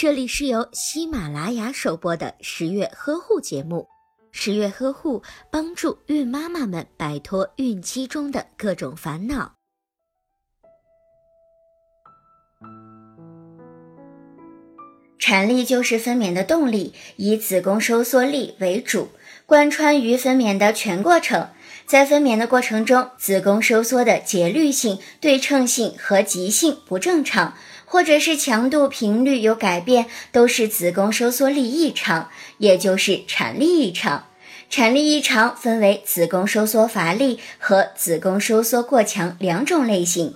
这里是由喜马拉雅首播的十月呵护节目。十月呵护帮助孕妈妈们摆脱孕期中的各种烦恼。产力就是分娩的动力，以子宫收缩力为主，贯穿于分娩的全过程。在分娩的过程中，子宫收缩的节律性、对称性和急性不正常，或者是强度、频率有改变，都是子宫收缩力异常，也就是产力异常。产力异常分为子宫收缩乏力和子宫收缩过强两种类型，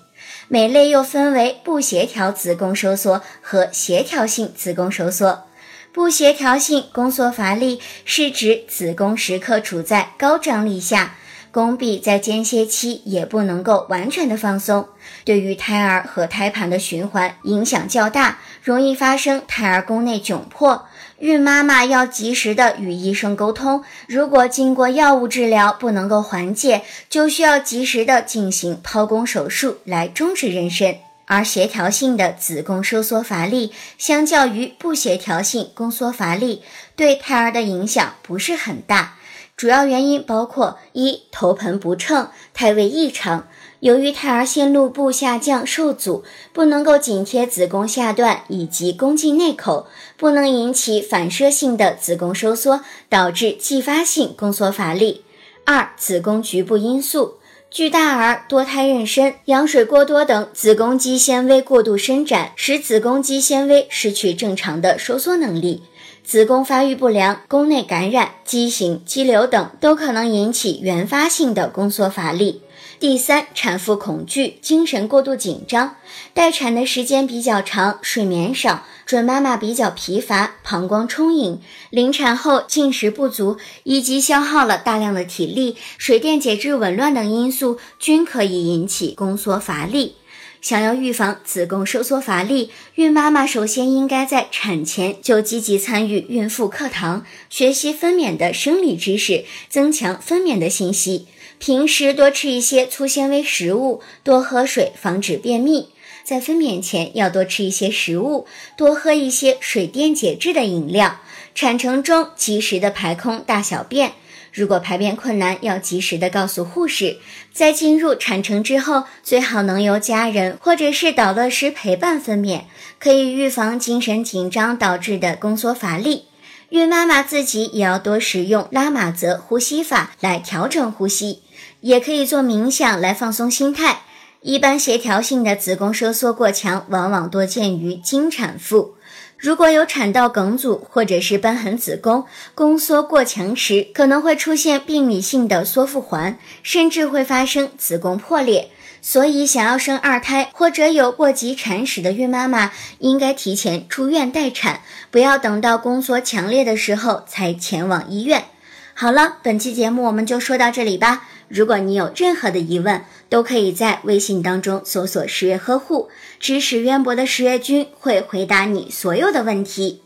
每类又分为不协调子宫收缩和协调性子宫收缩。不协调性宫缩乏力是指子宫时刻处在高张力下。宫壁在间歇期也不能够完全的放松，对于胎儿和胎盘的循环影响较大，容易发生胎儿宫内窘迫。孕妈妈要及时的与医生沟通，如果经过药物治疗不能够缓解，就需要及时的进行剖宫手术来终止妊娠。而协调性的子宫收缩乏力，相较于不协调性宫缩乏力，对胎儿的影响不是很大。主要原因包括：一、头盆不称，胎位异常，由于胎儿线路部下降受阻，不能够紧贴子宫下段以及宫颈内口，不能引起反射性的子宫收缩，导致继发性宫缩乏力；二、子宫局部因素，巨大儿、多胎妊娠、羊水过多等，子宫肌纤维过度伸展，使子宫肌纤维失去正常的收缩能力。子宫发育不良、宫内感染、畸形、肌瘤等都可能引起原发性的宫缩乏力。第三，产妇恐惧、精神过度紧张，待产的时间比较长，睡眠少，准妈妈比较疲乏，膀胱充盈，临产后进食不足，以及消耗了大量的体力、水电解质紊乱等因素，均可以引起宫缩乏力。想要预防子宫收缩乏力，孕妈妈首先应该在产前就积极参与孕妇课堂，学习分娩的生理知识，增强分娩的信息。平时多吃一些粗纤维食物，多喝水，防止便秘。在分娩前要多吃一些食物，多喝一些水电解质的饮料。产程中及时的排空大小便。如果排便困难，要及时的告诉护士。在进入产程之后，最好能由家人或者是导乐师陪伴分娩，可以预防精神紧张导致的宫缩乏力。孕妈妈自己也要多使用拉玛泽呼吸法来调整呼吸，也可以做冥想来放松心态。一般协调性的子宫收缩过强，往往多见于经产妇。如果有产道梗阻或者是瘢痕子宫，宫缩过强时，可能会出现病理性的缩腹环，甚至会发生子宫破裂。所以，想要生二胎或者有过急产史的孕妈妈，应该提前出院待产，不要等到宫缩强烈的时候才前往医院。好了，本期节目我们就说到这里吧。如果你有任何的疑问，都可以在微信当中搜索“十月呵护”，知识渊博的十月君会回答你所有的问题。